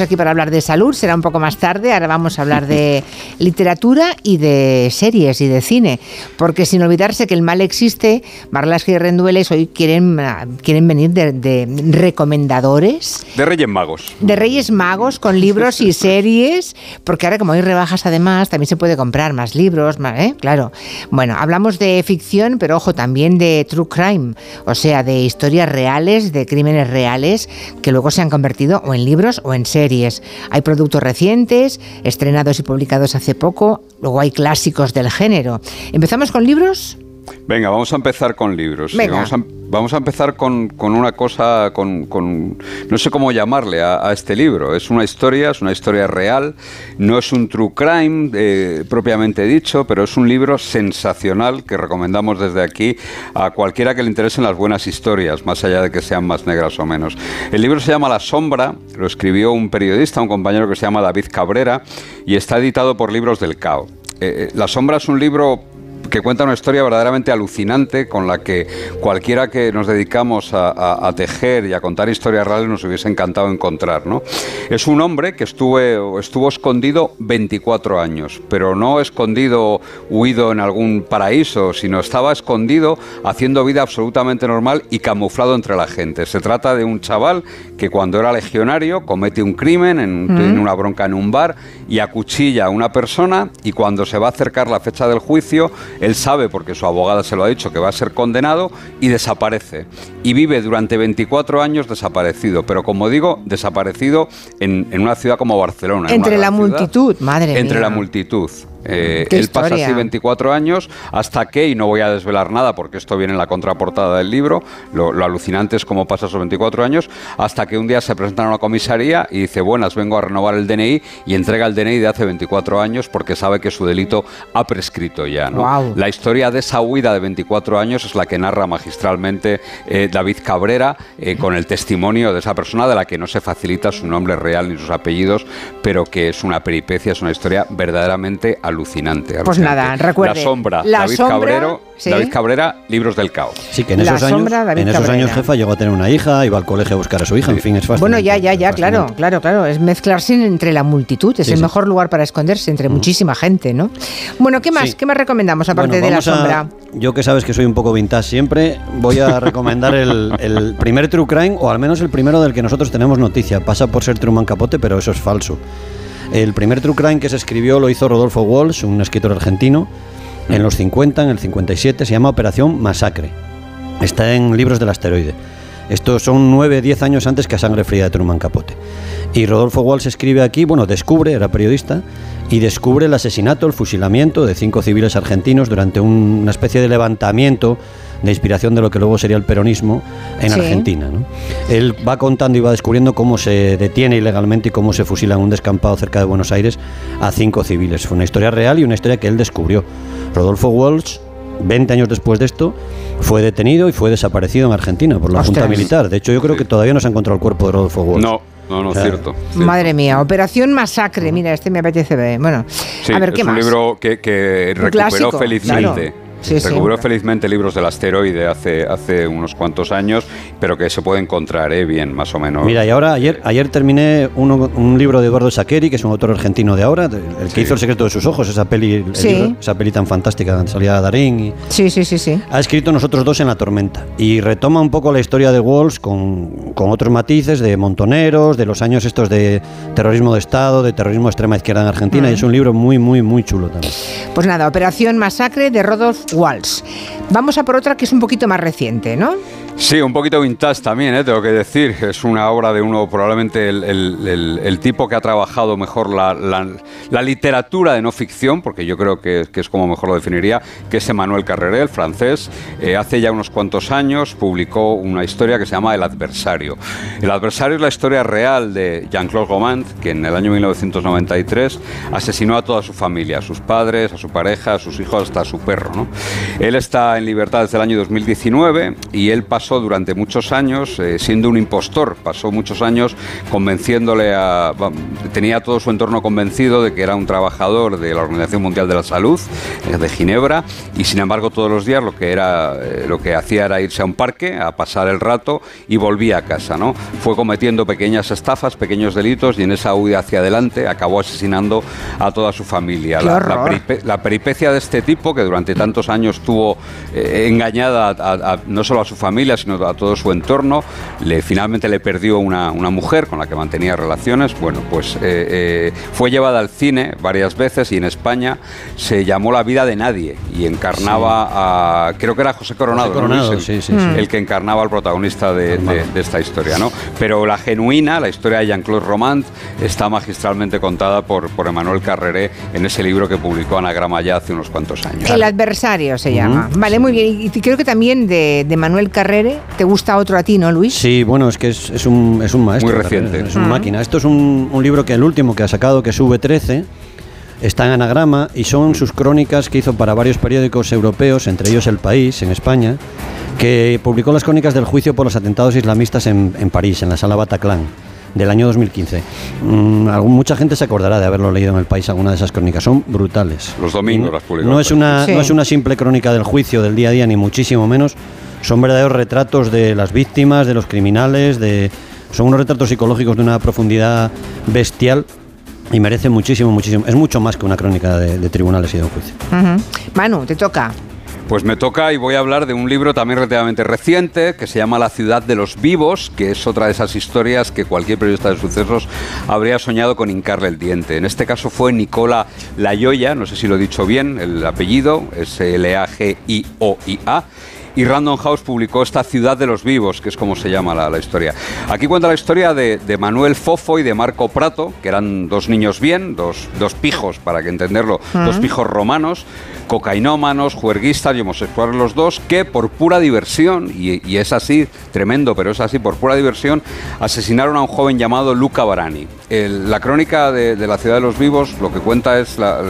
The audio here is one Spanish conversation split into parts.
aquí para hablar de salud, será un poco más tarde, ahora vamos a hablar de literatura y de series y de cine, porque sin olvidarse que el mal existe, Marlaska y Rendueles hoy quieren, quieren venir de, recomendadores. De Reyes Magos. De Reyes Magos con libros y series, porque ahora como hay rebajas además, también se puede comprar más libros, más, ¿eh? claro. Bueno, hablamos de ficción, pero ojo, también de true crime, o sea, de historias reales, de crímenes reales, que luego se han convertido o en libros o en series hay productos recientes, estrenados y publicados hace poco, luego hay clásicos del género. ¿Empezamos con libros? Venga, vamos a empezar con libros. Vamos, a, empezar con, una cosa, con, no sé cómo llamarle a, este libro. Es una historia, es una historia real, no es un true crime eh, propiamente dicho, pero es un libro sensacional que recomendamos desde aquí a cualquiera que le interesen las buenas historias, más allá de que sean más negras o menos. El libro se llama La Sombra, lo escribió un periodista, un compañero que se llama David Cabrera, y está editado por Libros del Cao. Eh, eh, la Sombra es un libro que cuenta una historia verdaderamente alucinante con la que cualquiera que nos dedicamos a, tejer y a contar historias reales nos hubiese encantado encontrar. ¿no? Es un hombre que estuvo, estuvo escondido 24 años, pero no escondido, huido en algún paraíso, sino estaba escondido haciendo vida absolutamente normal y camuflado entre la gente. Se trata de un chaval que cuando era legionario comete un crimen en, en una bronca en un bar y acuchilla a una persona y cuando se va a acercar la fecha del juicio, él sabe, porque su abogada se lo ha dicho, que va a ser condenado y desaparece. Y vive durante 24 años desaparecido, pero como digo, desaparecido en, una ciudad como Barcelona. Entre la multitud, madre mía. Entre la multitud. Eh, él pasa así 24 años hasta que, y no voy a desvelar nada porque esto viene en la contraportada del libro, lo, alucinante es cómo pasa esos 24 años, hasta que un día se presenta a una comisaría y dice, buenas, vengo a renovar el DNI y entrega el DNI de hace 24 años porque sabe que su delito ha prescrito ya. La historia de esa huida de 24 años es la que narra magistralmente eh, David Cabrera eh, con el testimonio de esa persona de la que no se facilita su nombre real ni sus apellidos, pero que es una peripecia, es una historia verdaderamente alucinante alucinante. Pues nada, recuerde. La Sombra, David Cabrero, David Cabrera, Libros del Caos. Sí, que en esos, años, en esos años, jefa, llegó a tener una hija, iba al colegio a buscar a su hija, en fin, es fácil. Bueno, ya, ya, ya, claro, claro, claro, es mezclarse entre la multitud, es el mejor lugar para esconderse entre muchísima gente, ¿no? Bueno, ¿qué más? ¿Qué más recomendamos aparte de La Sombra? yo que sabes que soy un poco vintage siempre, voy a recomendar el, el primer True Crime, o al menos el primero del que nosotros tenemos noticia. Pasa por ser Truman Capote, pero eso es falso. El primer True Crime que se escribió lo hizo Rodolfo Walsh, un escritor argentino, en los 50, en el 57, se llama Operación Masacre. Está en Libros del Asteroide. Estos son 9, 10 años antes que a Sangre Fría de Truman Capote. Y Rodolfo Walsh escribe aquí, bueno, descubre, era periodista, y descubre el asesinato, el fusilamiento de cinco civiles argentinos durante una especie de levantamiento de inspiración de lo que luego sería el peronismo en Argentina. Él va contando y va descubriendo cómo se detiene ilegalmente y cómo se fusila en un descampado cerca de Buenos Aires a cinco civiles. Fue una historia real y una historia que él descubrió. Rodolfo Walsh 20 años después de esto, fue detenido y fue desaparecido en Argentina por la Junta Militar. De hecho, yo creo que todavía no se ha encontrado el cuerpo de Rodolfo Walsh. No, no, no, cierto, Madre mía, Operación Masacre. Mira, este me apetece ver. Bueno, a ver, ¿qué es un libro que, que recuperó felizmente. Sí, Recuperó felizmente libros del asteroide hace, hace unos cuantos años, pero que se puede encontrar ¿eh? bien, más o menos. Mira, y ahora ayer, ayer terminé un libro de Eduardo Saqueri, que es un autor argentino de ahora, el que hizo El secreto de sus ojos, esa peli, esa peli tan fantástica donde salía Darín. Y sí, sí, sí, sí. Ha escrito Nosotros dos en la tormenta y retoma un poco la historia de Walls con, con otros matices de montoneros, de los años estos de terrorismo de Estado, de terrorismo de extrema izquierda en Argentina, y es un libro muy, muy, muy chulo también. Pues nada, Operación Masacre de Rodolf Walsh. Vamos a por otra que es un poquito más reciente, ¿no? Sí, un poquito vintage también, ¿eh? tengo que decir. Es una obra de uno, probablemente el, tipo que ha trabajado mejor la, literatura de no ficción, porque yo creo que, es como mejor lo definiría, que es Emmanuel Carreré, el francés. Eh, hace ya unos cuantos años publicó una historia que se llama El adversario. El adversario es la historia real de Jean-Claude Gomand, que en el año 1993 asesinó a toda su familia, a sus padres, a su pareja, a sus hijos, hasta a su perro. ¿no? Él está en libertad desde el año 2019 y él pasa pasó durante muchos años eh, siendo un impostor, pasó muchos años convenciéndole a... tenía todo su entorno convencido de que era un trabajador de la Organización Mundial de la Salud, eh, de Ginebra, y sin embargo todos los días lo que, era, eh, lo que hacía era irse a un parque a pasar el rato y volvía a casa. ¿no? Fue cometiendo pequeñas estafas, pequeños delitos y en esa huida hacia adelante acabó asesinando a toda su familia. La, peripecia de este tipo, que durante tantos años tuvo engañada no solo a su familia, sino a todo su entorno, le, finalmente le perdió una, una mujer con la que mantenía relaciones. Bueno, pues eh, eh, fue llevada al cine varias veces y en España se llamó La vida de nadie y encarnaba a, creo que era José Coronado, el, que encarnaba al protagonista de, esta historia, ¿no? Pero la genuina, la historia de Jean-Claude Romand, está magistralmente contada por, por Emmanuel Carreré en ese libro que publicó Anagrama ya hace unos cuantos años. El adversario se llama. Vale, muy bien. Y creo que también de, de Manuel ¿te gusta otro a ti, no, Luis? Sí, bueno, es que es, es un, es un maestro. Muy reciente. Es una máquina. Esto es un, un, libro que el último que ha sacado, que es V13, está en anagrama y son sus crónicas que hizo para varios periódicos europeos, entre ellos El País, en España, que publicó las crónicas del juicio por los atentados islamistas en, en París, en la sala Bataclan del año 2015. Mm, mucha gente se acordará de haberlo leído en el país, alguna de esas crónicas. Son brutales. Los domingos las publicó. No es, una, no es una simple crónica del juicio del día a día, ni muchísimo menos. Son verdaderos retratos de las víctimas, de los criminales, de, son unos retratos psicológicos de una profundidad bestial y merece muchísimo, muchísimo. Es mucho más que una crónica de, tribunales y de un juicio. Manu, te toca. Pues me toca y voy a hablar de un libro también relativamente reciente que se llama La ciudad de los vivos, que es otra de esas historias que cualquier periodista de sucesos habría soñado con hincarle el diente. En este caso fue Nicola Layoya, no sé si lo he dicho bien, el apellido es L-A-G-I-O-I-A y Random House publicó esta Ciudad de los Vivos, que es como se llama la, historia. Aquí cuenta la historia de, Manuel Fofo y de Marco Prato, que eran dos niños bien, dos, dos pijos, para que entenderlo, dos pijos romanos, cocainómanos, juerguistas y homosexuales los dos, que por pura diversión, y, es así, tremendo, pero es así, por pura diversión, asesinaron a un joven llamado Luca Barani. la crónica de, de, la Ciudad de los Vivos lo que cuenta es la,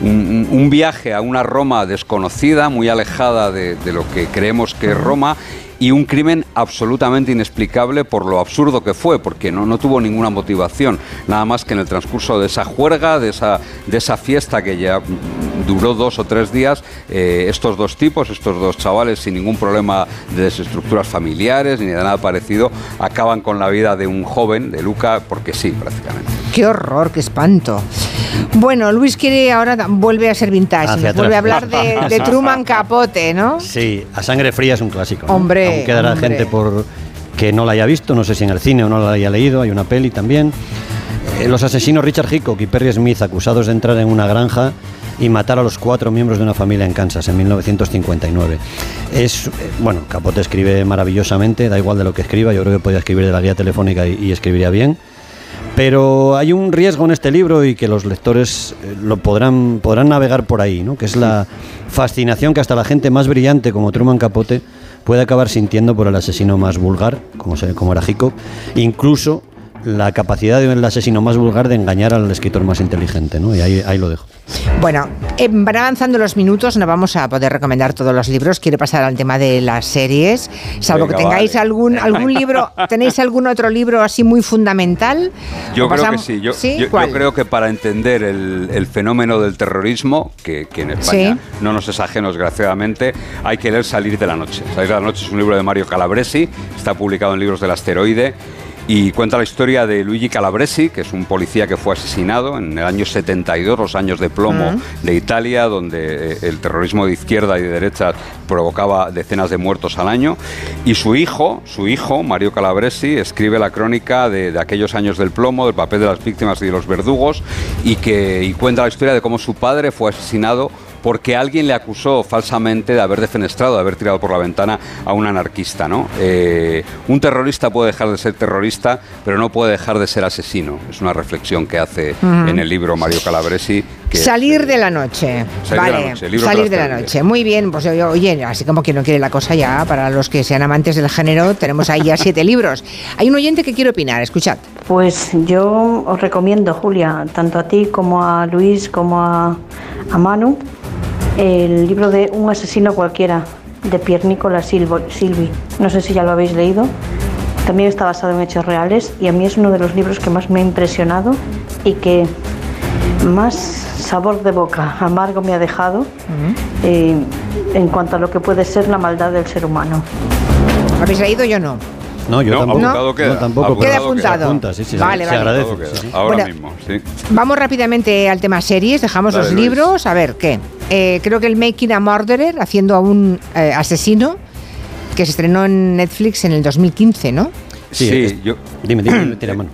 un, viaje a una Roma desconocida, muy alejada de, lo que creemos que es Roma, y un crimen absolutamente inexplicable por lo absurdo que fue, porque no, no tuvo ninguna motivación, nada más que en el transcurso de esa juerga, de esa, de esa fiesta que ya duró dos o tres días, eh, estos dos tipos, estos dos chavales sin ningún problema de desestructuras familiares ni de nada parecido, acaban con la vida de un joven, de Luca, porque sí, prácticamente. Qué horror, qué espanto. Bueno, Luis quiere ahora vuelve a ser vintage, vuelve a hablar de, Truman Capote, ¿no? Sí, a sangre fría es un clásico. Hombre, Aún quedará gente por que no la haya visto, no sé si en el cine o no la haya leído, hay una peli también. Eh, los asesinos Richard Hickok y Perry Smith acusados de entrar en una granja y matar a los cuatro miembros de una familia en Kansas en 1959. Es, eh, bueno, Capote escribe maravillosamente, da igual de lo que escriba, yo creo que podía escribir de la guía telefónica y escribiría bien. Pero hay un riesgo en este libro y que los lectores eh, lo podrán, podrán navegar por ahí, ¿no? que es la fascinación que hasta la gente más brillante como Truman Capote puede acabar sintiendo por el asesino más vulgar, como, como era Hickok, incluso la capacidad del asesino más vulgar de engañar al escritor más inteligente, ¿no? Y ahí, ahí lo dejo. Bueno, eh, van avanzando los minutos, no vamos a poder recomendar todos los libros. Quiero pasar al tema de las series, salvo que tengáis algún algún libro, ¿tenéis algún otro libro así muy fundamental? Yo creo que sí. Yo, creo que para entender el, fenómeno del terrorismo, que, en España no nos es ajeno, desgraciadamente, hay que leer Salir de la Noche. Salir de la Noche es un libro de Mario Calabresi, está publicado en Libros del Asteroide y cuenta la historia de Luigi Calabresi, que es un policía que fue asesinado en el año 72, los años de plomo de Italia, donde eh, el terrorismo de izquierda y de derecha provocaba decenas de muertos al año. Y su hijo, su hijo, Mario Calabresi, escribe la crónica de, aquellos años del plomo, del papel de las víctimas y de los verdugos, y, que, y cuenta la historia de cómo su padre fue asesinado porque alguien le acusó falsamente de haber defenestrado, de haber tirado por la ventana a un anarquista. ¿no? Eh, un terrorista puede dejar de ser terrorista, pero no puede dejar de ser asesino. Es una reflexión que hace en el libro Mario Calabresi. salir de la noche. Salir vale, de la noche. salir de la noche. Muy bien, pues oye, así como que no quiere la cosa ya, para los que sean amantes del género, tenemos ahí ya siete libros. Hay un oyente que quiere opinar, escuchad. Pues yo os recomiendo, Julia, tanto a ti como a Luis como a, a Manu, el libro de Un asesino cualquiera. de Pierre Nicolas Silvi. No sé si ya lo habéis leído. También está basado en hechos reales y a mí es uno de los libros que más me ha impresionado y que más sabor de boca amargo me ha dejado eh, en cuanto a lo que puede ser la maldad del ser humano. ¿Lo habéis leído? Yo no. No, yo tampoco. Queda. tampoco. Queda apuntado. vale, vale. agradece. Ahora mismo, sí. Vamos rápidamente al tema series, dejamos los libros. A ver, ¿qué? Eh, creo que el Making a Murderer, haciendo a un eh, asesino, que se estrenó en Netflix en el 2015, ¿no? Sí, yo... Dime, dime, tira mano.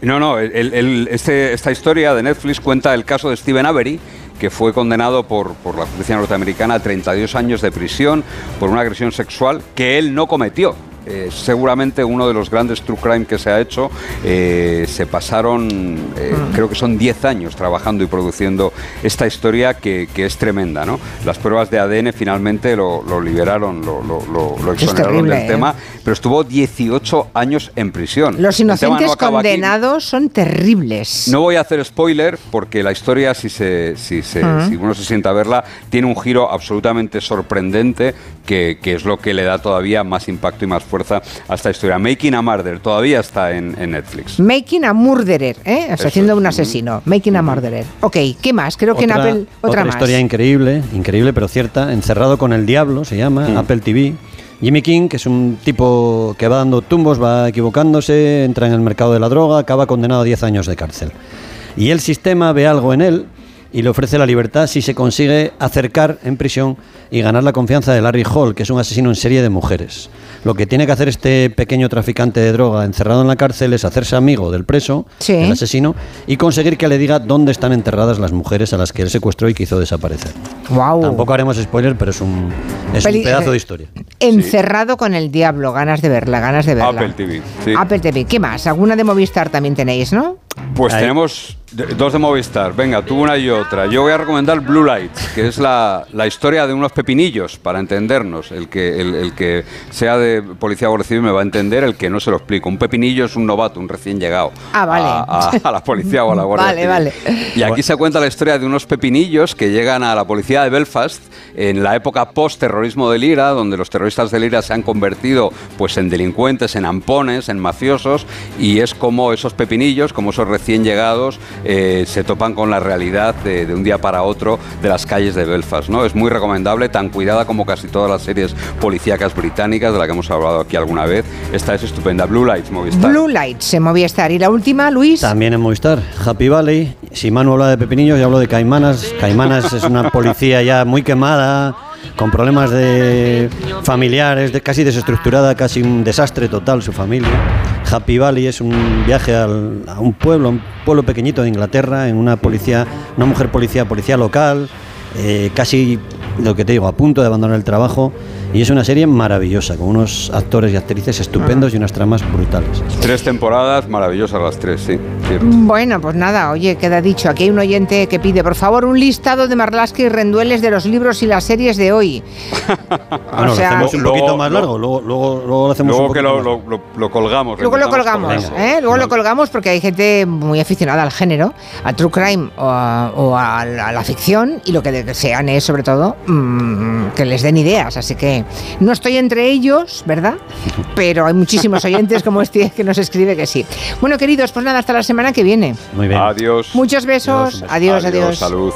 No, no, este, esta historia de Netflix cuenta el caso de Steven Avery, que fue condenado por, por la justicia norteamericana a 32 años de prisión por una agresión sexual que él no cometió. Eh, seguramente uno de los grandes true crime que se ha hecho. Eh, se pasaron, eh, mm. creo que son 10 años trabajando y produciendo esta historia que, es tremenda. ¿no? Las pruebas de ADN finalmente lo, liberaron, lo, lo, exoneraron del tema, pero estuvo 18 años en prisión. Los inocentes condenados son terribles. No voy a hacer spoiler porque la historia, si, se, si, se, mm. si uno se sienta a verla, tiene un giro absolutamente sorprendente que, que es lo que le da todavía más impacto y más fuerza a esta historia. Making a Murderer todavía está en, Netflix. Making a Murderer, ¿eh? haciendo un asesino. Making a Murderer. Ok, ¿qué más? Creo que en Apple otra, otra historia increíble, increíble pero cierta. Encerrado con el diablo se llama, Apple TV. Jimmy King, que es un tipo que va dando tumbos, va equivocándose, entra en el mercado de la droga, acaba condenado a 10 años de cárcel. Y el sistema ve algo en él y le ofrece la libertad si se consigue acercar en prisión y ganar la confianza de Larry Hall, que es un asesino en serie de mujeres. Lo que tiene que hacer este pequeño traficante de droga encerrado en la cárcel es hacerse amigo del preso, el asesino, y conseguir que le diga dónde están enterradas las mujeres a las que él secuestró y quiso desaparecer. Tampoco haremos spoiler, pero es un, es un pedazo de historia. Encerrado con el diablo, ganas de verla, ganas de verla. Apple TV. Apple TV. ¿Qué más? ¿Alguna de Movistar también tenéis, no? Pues tenemos dos de Movistar. Venga, tú una y otra. Yo voy a recomendar Blue Lights, que es la, la historia de unos pepinillos, para entendernos. El que, el, que sea de policía guardia civil me va a entender, el que no se lo explico. Un pepinillo es un novato, un recién llegado ah, vale. a, la policía o a la guardia vale, Vale. Y aquí se cuenta la historia de unos pepinillos que llegan a la policía de Belfast en la época post-terrorismo del IRA, donde los terroristas del IRA se han convertido pues, en delincuentes, en ampones, en mafiosos, y es como esos pepinillos, como esos recién llegados, eh, se topan con la realidad de, un día para otro de las calles de Belfast. ¿no? Es muy recomendable, tan cuidada como casi todas las series policíacas británicas de la que hemos hablado aquí alguna vez. Esta es estupenda. Blue Lights, Movistar. Blue Lights en Movistar. ¿Y la última, Luis? También en Movistar. Happy Valley. Si Manu habla de pepinillos, yo hablo de Caimanas. Caimanas es una policía ya muy quemada con problemas de familiares, de casi desestructurada, casi un desastre total su familia. Happy Valley es un viaje a un pueblo, un pueblo pequeñito de Inglaterra, en una policía, una mujer policía, policía local, eh, casi lo que te digo, a punto de abandonar el trabajo y es una serie maravillosa, con unos actores y actrices estupendos y unas tramas brutales. Tres temporadas maravillosas las tres, sí. Bueno, pues nada, oye, queda dicho. Aquí hay un oyente que pide, por favor, un listado de Marlaska y Rendueles de los libros y las series de hoy. o sea, lo hacemos un poquito más largo, luego, luego, luego lo hacemos luego que lo, lo, colgamos. Luego lo colgamos, ¿eh? Luego lo colgamos porque hay gente muy aficionada al género, al true crime o a, la, ficción y lo que desean es, sobre todo, mm, que les den ideas. Así que no estoy entre ellos, ¿verdad? Pero hay muchísimos oyentes como este que nos escribe que sí. Bueno, queridos, pues nada, hasta la semana que viene. Muy bien. Adiós. Muchos besos. adiós. adiós. Salud.